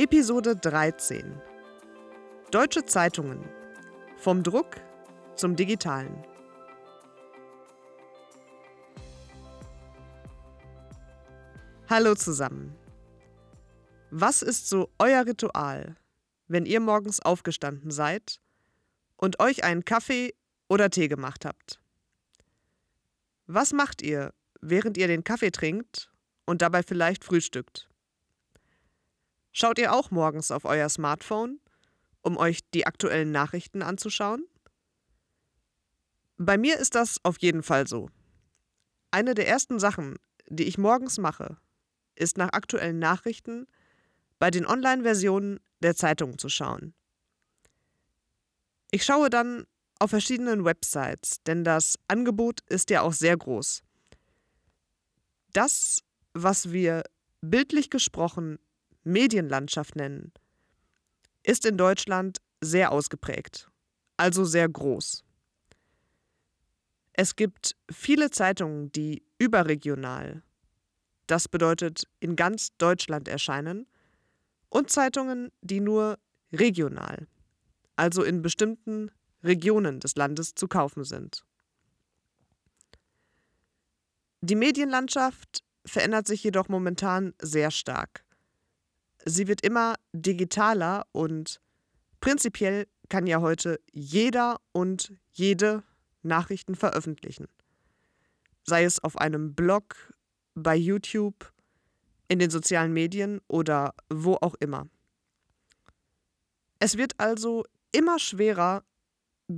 Episode 13 Deutsche Zeitungen vom Druck zum Digitalen. Hallo zusammen. Was ist so euer Ritual, wenn ihr morgens aufgestanden seid und euch einen Kaffee oder Tee gemacht habt? Was macht ihr, während ihr den Kaffee trinkt und dabei vielleicht frühstückt? Schaut ihr auch morgens auf euer Smartphone, um euch die aktuellen Nachrichten anzuschauen? Bei mir ist das auf jeden Fall so. Eine der ersten Sachen, die ich morgens mache, ist nach aktuellen Nachrichten bei den Online-Versionen der Zeitungen zu schauen. Ich schaue dann auf verschiedenen Websites, denn das Angebot ist ja auch sehr groß. Das, was wir bildlich gesprochen Medienlandschaft nennen, ist in Deutschland sehr ausgeprägt, also sehr groß. Es gibt viele Zeitungen, die überregional, das bedeutet in ganz Deutschland erscheinen, und Zeitungen, die nur regional, also in bestimmten Regionen des Landes zu kaufen sind. Die Medienlandschaft verändert sich jedoch momentan sehr stark. Sie wird immer digitaler und prinzipiell kann ja heute jeder und jede Nachrichten veröffentlichen. Sei es auf einem Blog, bei YouTube, in den sozialen Medien oder wo auch immer. Es wird also immer schwerer,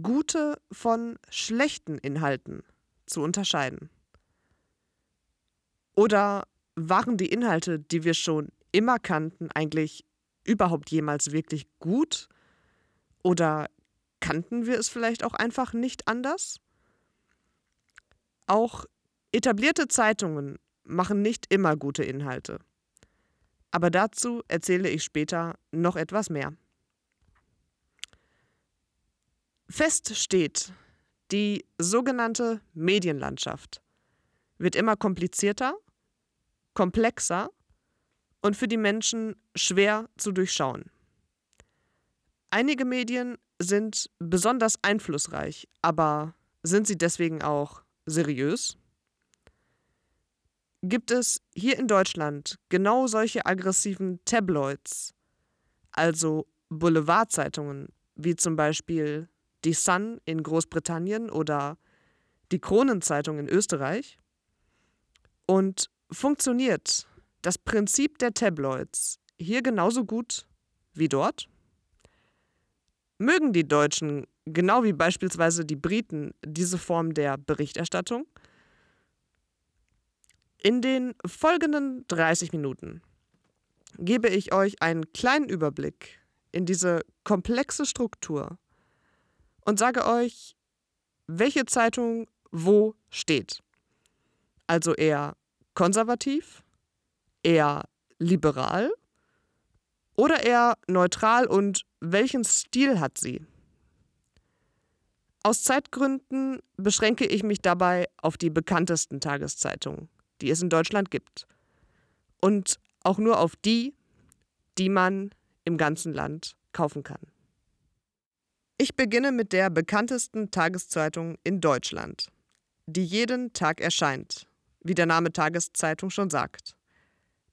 gute von schlechten Inhalten zu unterscheiden. Oder waren die Inhalte, die wir schon immer kannten, eigentlich überhaupt jemals wirklich gut? Oder kannten wir es vielleicht auch einfach nicht anders? Auch etablierte Zeitungen machen nicht immer gute Inhalte. Aber dazu erzähle ich später noch etwas mehr. Fest steht, die sogenannte Medienlandschaft wird immer komplizierter, komplexer und für die Menschen schwer zu durchschauen. Einige Medien sind besonders einflussreich, aber sind sie deswegen auch seriös? Gibt es hier in Deutschland genau solche aggressiven Tabloids, also Boulevardzeitungen, wie zum Beispiel die Sun in Großbritannien oder die Kronenzeitung in Österreich? Und funktioniert das Prinzip der Tabloids hier genauso gut wie dort? Mögen die Deutschen, genau wie beispielsweise die Briten, diese Form der Berichterstattung? In den folgenden 30 Minuten gebe ich euch einen kleinen Überblick in diese komplexe Struktur und sage euch, welche Zeitung wo steht. Also eher konservativ eher liberal oder eher neutral und welchen Stil hat sie? Aus Zeitgründen beschränke ich mich dabei auf die bekanntesten Tageszeitungen, die es in Deutschland gibt. Und auch nur auf die, die man im ganzen Land kaufen kann. Ich beginne mit der bekanntesten Tageszeitung in Deutschland, die jeden Tag erscheint, wie der Name Tageszeitung schon sagt.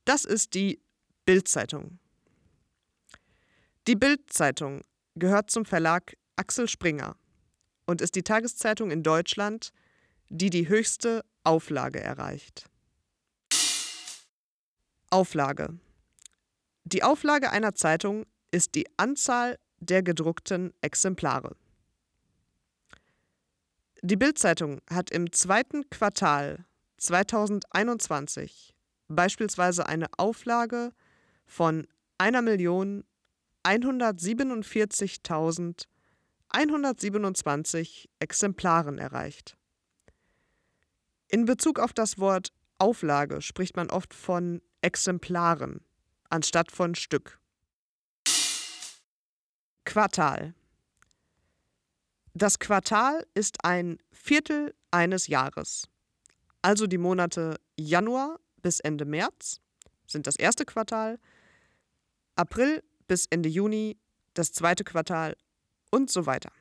Das ist die Bild-Zeitung. Die Bild-Zeitung gehört zum Verlag Axel Springer und ist die Tageszeitung in Deutschland, die die höchste Auflage erreicht. Auflage. Die Auflage einer Zeitung ist die Anzahl der gedruckten Exemplare. Die Bild-Zeitung hat im zweiten Quartal 2021 beispielsweise eine Auflage von 1.147.127 Exemplaren erreicht. In Bezug auf das Wort Auflage spricht man oft von Exemplaren anstatt von Stück. Quartal. Das Quartal ist ein Viertel eines Jahres, also die Monate Januar bis Ende März sind das erste Quartal, April bis Ende Juni das zweite Quartal und so weiter.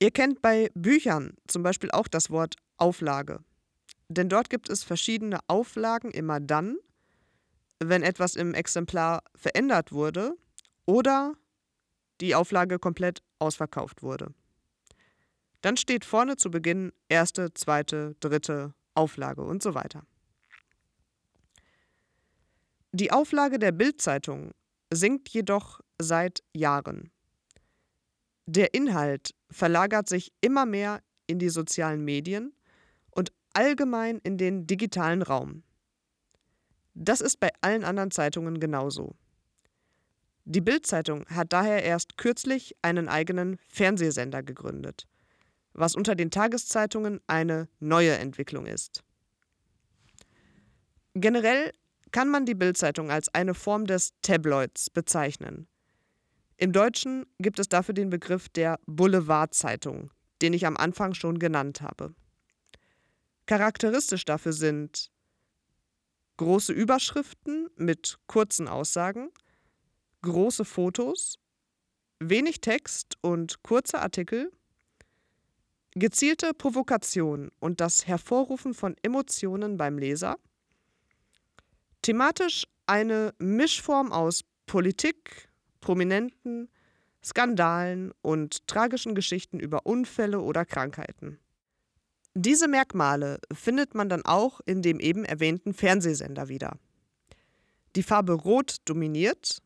Ihr kennt bei Büchern zum Beispiel auch das Wort Auflage. Denn dort gibt es verschiedene Auflagen immer dann, wenn etwas im Exemplar verändert wurde oder die Auflage komplett ausverkauft wurde. Dann steht vorne zu Beginn erste, zweite, dritte Auflage und so weiter. Die Auflage der Bildzeitung sinkt jedoch seit Jahren. Der Inhalt verlagert sich immer mehr in die sozialen Medien und allgemein in den digitalen Raum. Das ist bei allen anderen Zeitungen genauso. Die Bildzeitung hat daher erst kürzlich einen eigenen Fernsehsender gegründet, was unter den Tageszeitungen eine neue Entwicklung ist. Generell kann man die Bildzeitung als eine Form des Tabloids bezeichnen. Im Deutschen gibt es dafür den Begriff der Boulevardzeitung, den ich am Anfang schon genannt habe. Charakteristisch dafür sind große Überschriften mit kurzen Aussagen, große Fotos, wenig Text und kurze Artikel, gezielte Provokation und das Hervorrufen von Emotionen beim Leser, thematisch eine Mischform aus Politik, Prominenten, Skandalen und tragischen Geschichten über Unfälle oder Krankheiten. Diese Merkmale findet man dann auch in dem eben erwähnten Fernsehsender wieder. Die Farbe Rot dominiert,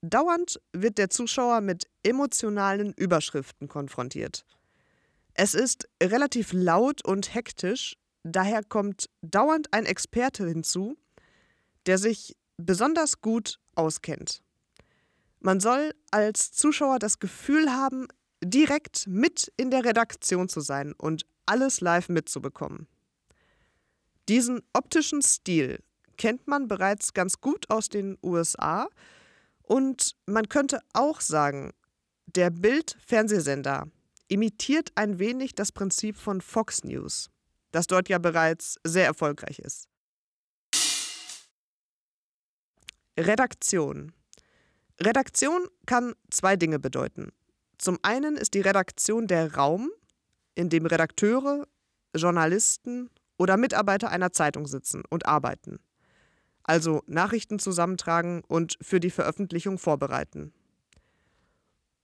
dauernd wird der Zuschauer mit emotionalen Überschriften konfrontiert. Es ist relativ laut und hektisch, daher kommt dauernd ein Experte hinzu, der sich besonders gut auskennt. Man soll als Zuschauer das Gefühl haben, direkt mit in der Redaktion zu sein und alles live mitzubekommen. Diesen optischen Stil kennt man bereits ganz gut aus den USA und man könnte auch sagen, der Bild-Fernsehsender imitiert ein wenig das Prinzip von Fox News, das dort ja bereits sehr erfolgreich ist. Redaktion. Redaktion kann zwei Dinge bedeuten. Zum einen ist die Redaktion der Raum, in dem Redakteure, Journalisten oder Mitarbeiter einer Zeitung sitzen und arbeiten. Also Nachrichten zusammentragen und für die Veröffentlichung vorbereiten.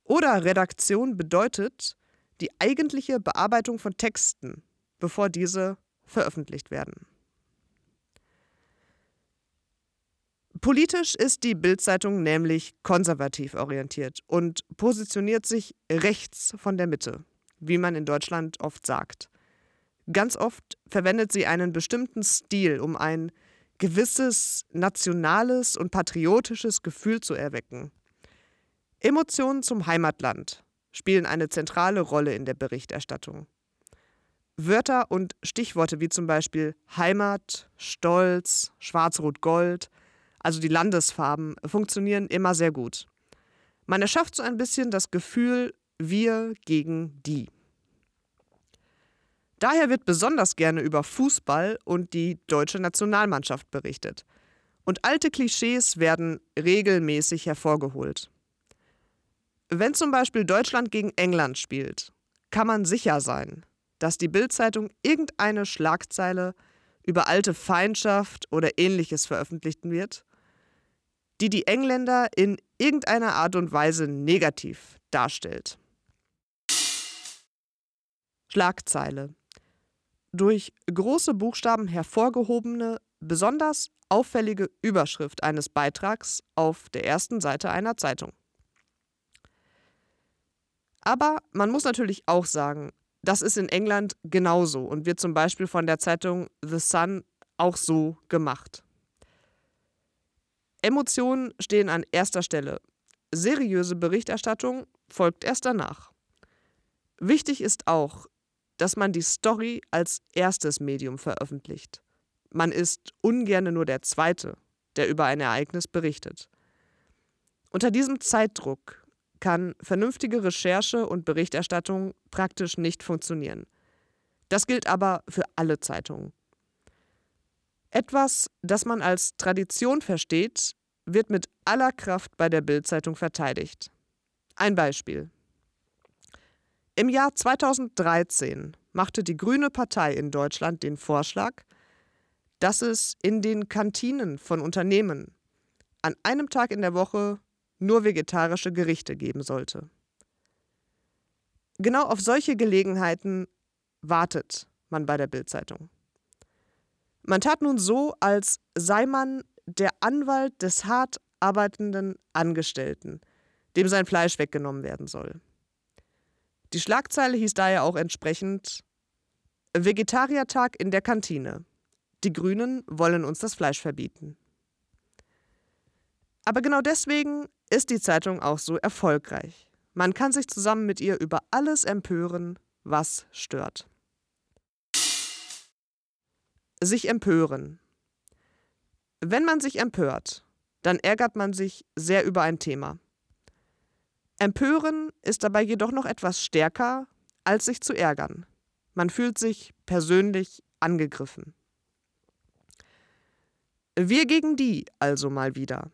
Oder Redaktion bedeutet die eigentliche Bearbeitung von Texten, bevor diese veröffentlicht werden. Politisch ist die Bildzeitung nämlich konservativ orientiert und positioniert sich rechts von der Mitte, wie man in Deutschland oft sagt. Ganz oft verwendet sie einen bestimmten Stil, um ein gewisses nationales und patriotisches Gefühl zu erwecken. Emotionen zum Heimatland spielen eine zentrale Rolle in der Berichterstattung. Wörter und Stichworte wie zum Beispiel Heimat, Stolz, Schwarz-Rot-Gold also die Landesfarben, funktionieren immer sehr gut. Man erschafft so ein bisschen das Gefühl, wir gegen die. Daher wird besonders gerne über Fußball und die deutsche Nationalmannschaft berichtet. Und alte Klischees werden regelmäßig hervorgeholt. Wenn zum Beispiel Deutschland gegen England spielt, kann man sicher sein, dass die Bildzeitung irgendeine Schlagzeile über alte Feindschaft oder ähnliches veröffentlichen wird die die Engländer in irgendeiner Art und Weise negativ darstellt. Schlagzeile. Durch große Buchstaben hervorgehobene, besonders auffällige Überschrift eines Beitrags auf der ersten Seite einer Zeitung. Aber man muss natürlich auch sagen, das ist in England genauso und wird zum Beispiel von der Zeitung The Sun auch so gemacht. Emotionen stehen an erster Stelle. Seriöse Berichterstattung folgt erst danach. Wichtig ist auch, dass man die Story als erstes Medium veröffentlicht. Man ist ungern nur der Zweite, der über ein Ereignis berichtet. Unter diesem Zeitdruck kann vernünftige Recherche und Berichterstattung praktisch nicht funktionieren. Das gilt aber für alle Zeitungen. Etwas, das man als Tradition versteht, wird mit aller Kraft bei der Bildzeitung verteidigt. Ein Beispiel. Im Jahr 2013 machte die Grüne Partei in Deutschland den Vorschlag, dass es in den Kantinen von Unternehmen an einem Tag in der Woche nur vegetarische Gerichte geben sollte. Genau auf solche Gelegenheiten wartet man bei der Bildzeitung. Man tat nun so, als sei man der Anwalt des hart arbeitenden Angestellten, dem sein Fleisch weggenommen werden soll. Die Schlagzeile hieß daher auch entsprechend Vegetariertag in der Kantine. Die Grünen wollen uns das Fleisch verbieten. Aber genau deswegen ist die Zeitung auch so erfolgreich. Man kann sich zusammen mit ihr über alles empören, was stört. Sich empören. Wenn man sich empört, dann ärgert man sich sehr über ein Thema. Empören ist dabei jedoch noch etwas stärker, als sich zu ärgern. Man fühlt sich persönlich angegriffen. Wir gegen die also mal wieder.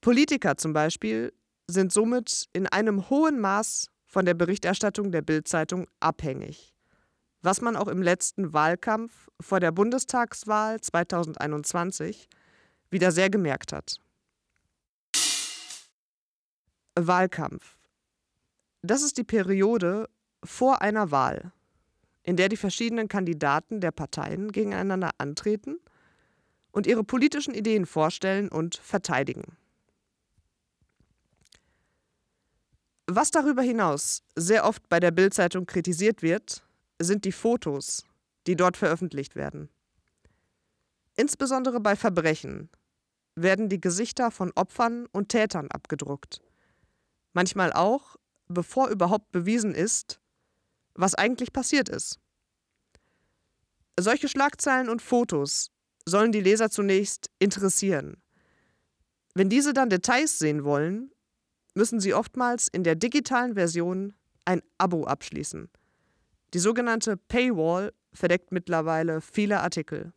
Politiker zum Beispiel sind somit in einem hohen Maß von der Berichterstattung der Bildzeitung abhängig, was man auch im letzten Wahlkampf vor der Bundestagswahl 2021 wieder sehr gemerkt hat. Wahlkampf. Das ist die Periode vor einer Wahl, in der die verschiedenen Kandidaten der Parteien gegeneinander antreten und ihre politischen Ideen vorstellen und verteidigen. Was darüber hinaus sehr oft bei der Bildzeitung kritisiert wird, sind die Fotos, die dort veröffentlicht werden. Insbesondere bei Verbrechen werden die Gesichter von Opfern und Tätern abgedruckt. Manchmal auch, bevor überhaupt bewiesen ist, was eigentlich passiert ist. Solche Schlagzeilen und Fotos sollen die Leser zunächst interessieren. Wenn diese dann Details sehen wollen, müssen sie oftmals in der digitalen Version ein Abo abschließen. Die sogenannte Paywall verdeckt mittlerweile viele Artikel.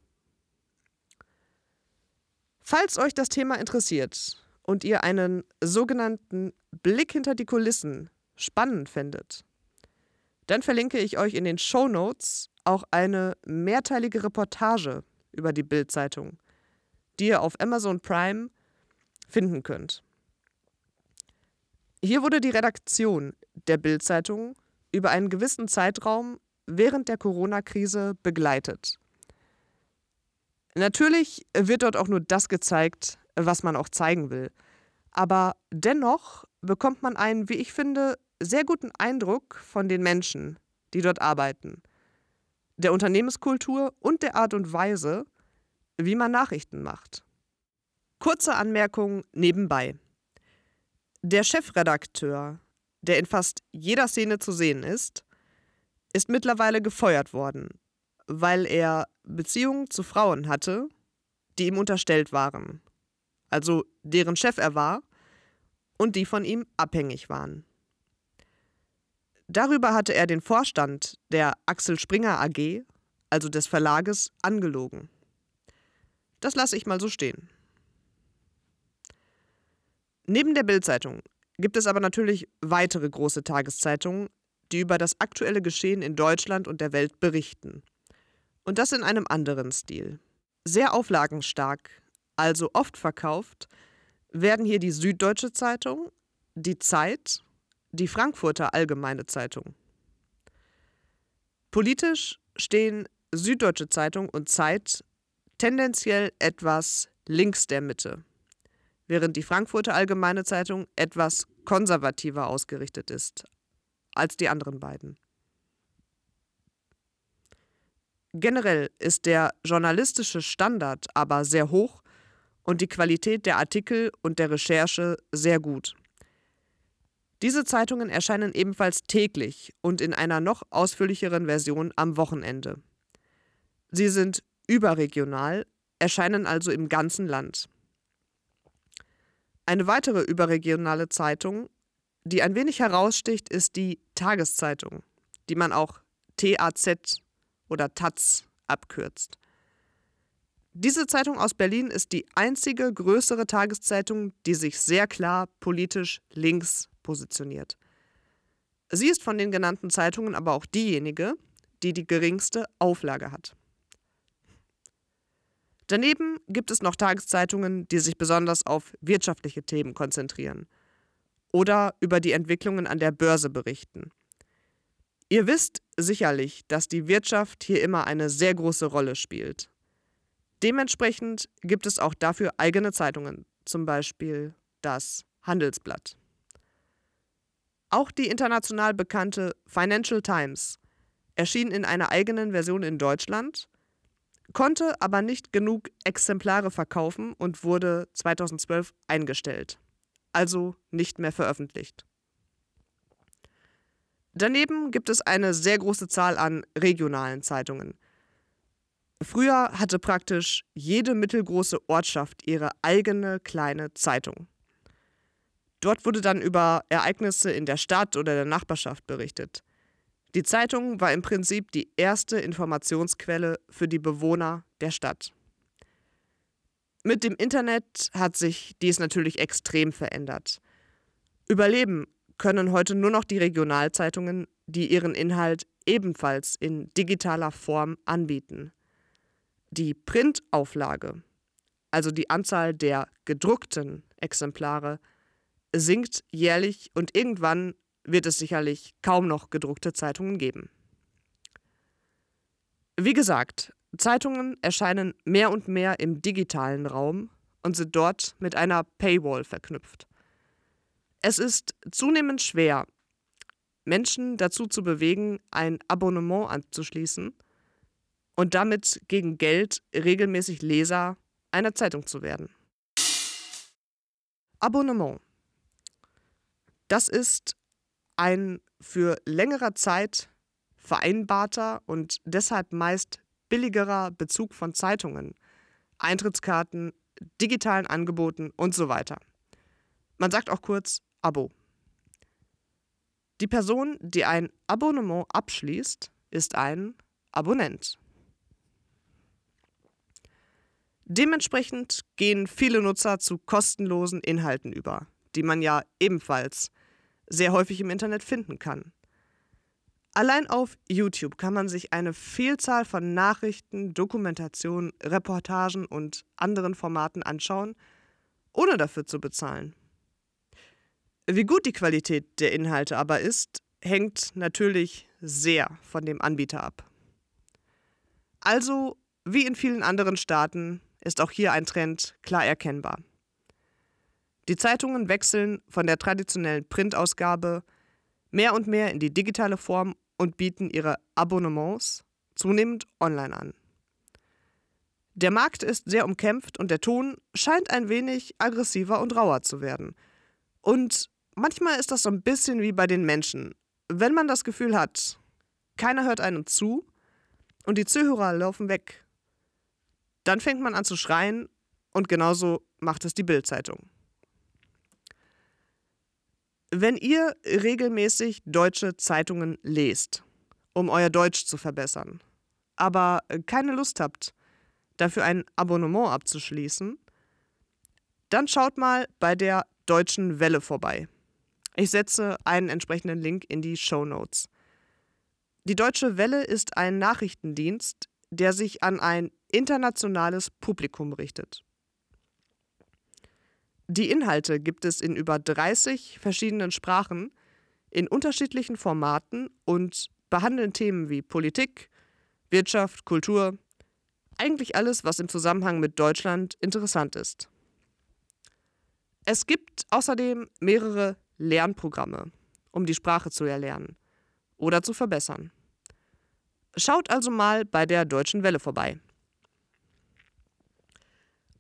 Falls euch das Thema interessiert und ihr einen sogenannten Blick hinter die Kulissen spannend findet, dann verlinke ich euch in den Show Notes auch eine mehrteilige Reportage über die Bild-Zeitung, die ihr auf Amazon Prime finden könnt. Hier wurde die Redaktion der Bild-Zeitung über einen gewissen Zeitraum während der Corona-Krise begleitet. Natürlich wird dort auch nur das gezeigt, was man auch zeigen will. Aber dennoch bekommt man einen, wie ich finde, sehr guten Eindruck von den Menschen, die dort arbeiten, der Unternehmenskultur und der Art und Weise, wie man Nachrichten macht. Kurze Anmerkung nebenbei. Der Chefredakteur, der in fast jeder Szene zu sehen ist, ist mittlerweile gefeuert worden, weil er Beziehungen zu Frauen hatte, die ihm unterstellt waren, also deren Chef er war und die von ihm abhängig waren. Darüber hatte er den Vorstand der Axel Springer AG, also des Verlages, angelogen. Das lasse ich mal so stehen. Neben der Bildzeitung gibt es aber natürlich weitere große Tageszeitungen, die über das aktuelle Geschehen in Deutschland und der Welt berichten. Und das in einem anderen Stil. Sehr auflagenstark, also oft verkauft, werden hier die Süddeutsche Zeitung, die Zeit, die Frankfurter Allgemeine Zeitung. Politisch stehen Süddeutsche Zeitung und Zeit tendenziell etwas links der Mitte, während die Frankfurter Allgemeine Zeitung etwas konservativer ausgerichtet ist als die anderen beiden. Generell ist der journalistische Standard aber sehr hoch und die Qualität der Artikel und der Recherche sehr gut. Diese Zeitungen erscheinen ebenfalls täglich und in einer noch ausführlicheren Version am Wochenende. Sie sind überregional, erscheinen also im ganzen Land. Eine weitere überregionale Zeitung, die ein wenig heraussticht, ist die Tageszeitung, die man auch TAZ oder Taz abkürzt. Diese Zeitung aus Berlin ist die einzige größere Tageszeitung, die sich sehr klar politisch links positioniert. Sie ist von den genannten Zeitungen aber auch diejenige, die die geringste Auflage hat. Daneben gibt es noch Tageszeitungen, die sich besonders auf wirtschaftliche Themen konzentrieren oder über die Entwicklungen an der Börse berichten. Ihr wisst sicherlich, dass die Wirtschaft hier immer eine sehr große Rolle spielt. Dementsprechend gibt es auch dafür eigene Zeitungen, zum Beispiel das Handelsblatt. Auch die international bekannte Financial Times erschien in einer eigenen Version in Deutschland, konnte aber nicht genug Exemplare verkaufen und wurde 2012 eingestellt, also nicht mehr veröffentlicht. Daneben gibt es eine sehr große Zahl an regionalen Zeitungen. Früher hatte praktisch jede mittelgroße Ortschaft ihre eigene kleine Zeitung. Dort wurde dann über Ereignisse in der Stadt oder der Nachbarschaft berichtet. Die Zeitung war im Prinzip die erste Informationsquelle für die Bewohner der Stadt. Mit dem Internet hat sich dies natürlich extrem verändert. Überleben können heute nur noch die Regionalzeitungen, die ihren Inhalt ebenfalls in digitaler Form anbieten. Die Printauflage, also die Anzahl der gedruckten Exemplare, sinkt jährlich und irgendwann wird es sicherlich kaum noch gedruckte Zeitungen geben. Wie gesagt, Zeitungen erscheinen mehr und mehr im digitalen Raum und sind dort mit einer Paywall verknüpft. Es ist zunehmend schwer, Menschen dazu zu bewegen, ein Abonnement anzuschließen und damit gegen Geld regelmäßig Leser einer Zeitung zu werden. Abonnement. Das ist ein für längere Zeit vereinbarter und deshalb meist billigerer Bezug von Zeitungen, Eintrittskarten, digitalen Angeboten und so weiter. Man sagt auch kurz Abo. Die Person, die ein Abonnement abschließt, ist ein Abonnent. Dementsprechend gehen viele Nutzer zu kostenlosen Inhalten über, die man ja ebenfalls sehr häufig im Internet finden kann. Allein auf YouTube kann man sich eine Vielzahl von Nachrichten, Dokumentationen, Reportagen und anderen Formaten anschauen, ohne dafür zu bezahlen. Wie gut die Qualität der Inhalte aber ist, hängt natürlich sehr von dem Anbieter ab. Also, wie in vielen anderen Staaten, ist auch hier ein Trend klar erkennbar. Die Zeitungen wechseln von der traditionellen Printausgabe mehr und mehr in die digitale Form und bieten ihre Abonnements zunehmend online an. Der Markt ist sehr umkämpft und der Ton scheint ein wenig aggressiver und rauer zu werden. Und manchmal ist das so ein bisschen wie bei den Menschen. Wenn man das Gefühl hat, keiner hört einem zu und die Zuhörer laufen weg, dann fängt man an zu schreien und genauso macht es die Bildzeitung. Wenn ihr regelmäßig deutsche Zeitungen lest, um euer Deutsch zu verbessern, aber keine Lust habt, dafür ein Abonnement abzuschließen, dann schaut mal bei der Deutschen Welle vorbei. Ich setze einen entsprechenden Link in die Show Notes. Die Deutsche Welle ist ein Nachrichtendienst, der sich an ein internationales Publikum richtet. Die Inhalte gibt es in über 30 verschiedenen Sprachen, in unterschiedlichen Formaten und behandeln Themen wie Politik, Wirtschaft, Kultur, eigentlich alles, was im Zusammenhang mit Deutschland interessant ist. Es gibt außerdem mehrere Lernprogramme, um die Sprache zu erlernen oder zu verbessern. Schaut also mal bei der Deutschen Welle vorbei.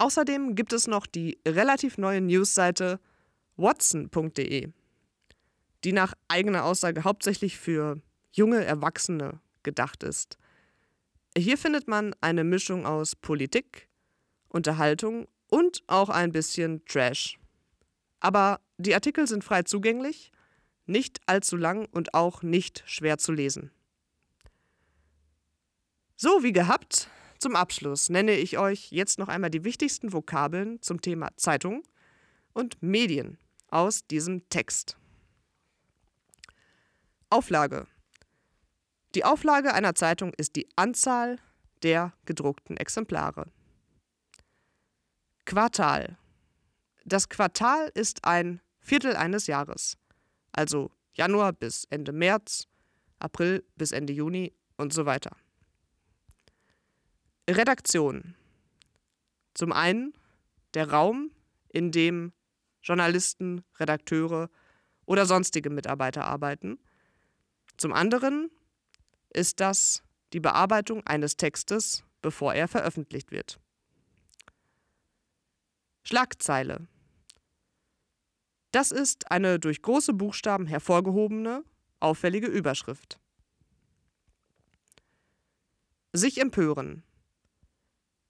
Außerdem gibt es noch die relativ neue Newsseite watson.de, die nach eigener Aussage hauptsächlich für junge Erwachsene gedacht ist. Hier findet man eine Mischung aus Politik, Unterhaltung und auch ein bisschen Trash. Aber die Artikel sind frei zugänglich, nicht allzu lang und auch nicht schwer zu lesen. So wie gehabt, Zum Abschluss nenne ich euch jetzt noch einmal die wichtigsten Vokabeln zum Thema Zeitung und Medien aus diesem Text. Auflage. Die Auflage einer Zeitung ist die Anzahl der gedruckten Exemplare. Quartal. Das Quartal ist ein Viertel eines Jahres, also Januar bis Ende März, April bis Ende Juni und so weiter. Redaktion. Zum einen der Raum, in dem Journalisten, Redakteure oder sonstige Mitarbeiter arbeiten. Zum anderen ist das die Bearbeitung eines Textes, bevor er veröffentlicht wird. Schlagzeile. Das ist eine durch große Buchstaben hervorgehobene, auffällige Überschrift. Sich empören.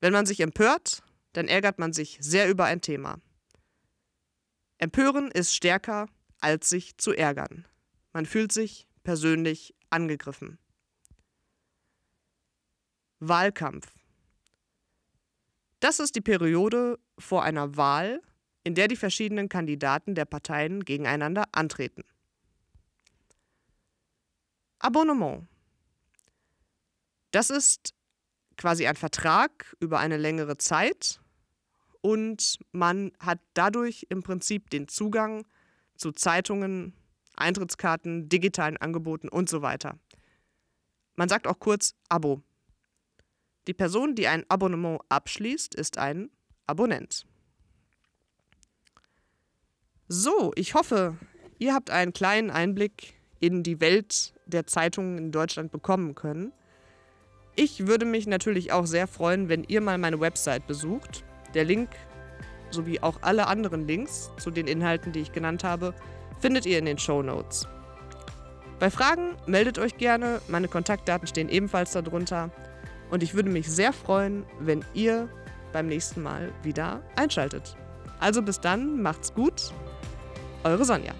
Wenn man sich empört, dann ärgert man sich sehr über ein Thema. Empören ist stärker, als sich zu ärgern. Man fühlt sich persönlich angegriffen. Wahlkampf. Das ist die Periode vor einer Wahl, in der die verschiedenen Kandidaten der Parteien gegeneinander antreten. Abonnement. Das ist quasi ein Vertrag über eine längere Zeit und man hat dadurch im Prinzip den Zugang zu Zeitungen, Eintrittskarten, digitalen Angeboten und so weiter. Man sagt auch kurz Abo. Die Person, die ein Abonnement abschließt, ist ein Abonnent. So, ich hoffe, ihr habt einen kleinen Einblick in die Welt der Zeitungen in Deutschland bekommen können. Ich würde mich natürlich auch sehr freuen, wenn ihr mal meine Website besucht. Der Link sowie auch alle anderen Links zu den Inhalten, die ich genannt habe, findet ihr in den Show Notes. Bei Fragen meldet euch gerne, meine Kontaktdaten stehen ebenfalls darunter und ich würde mich sehr freuen, wenn ihr beim nächsten Mal wieder einschaltet. Also bis dann, macht's gut, eure Sonja.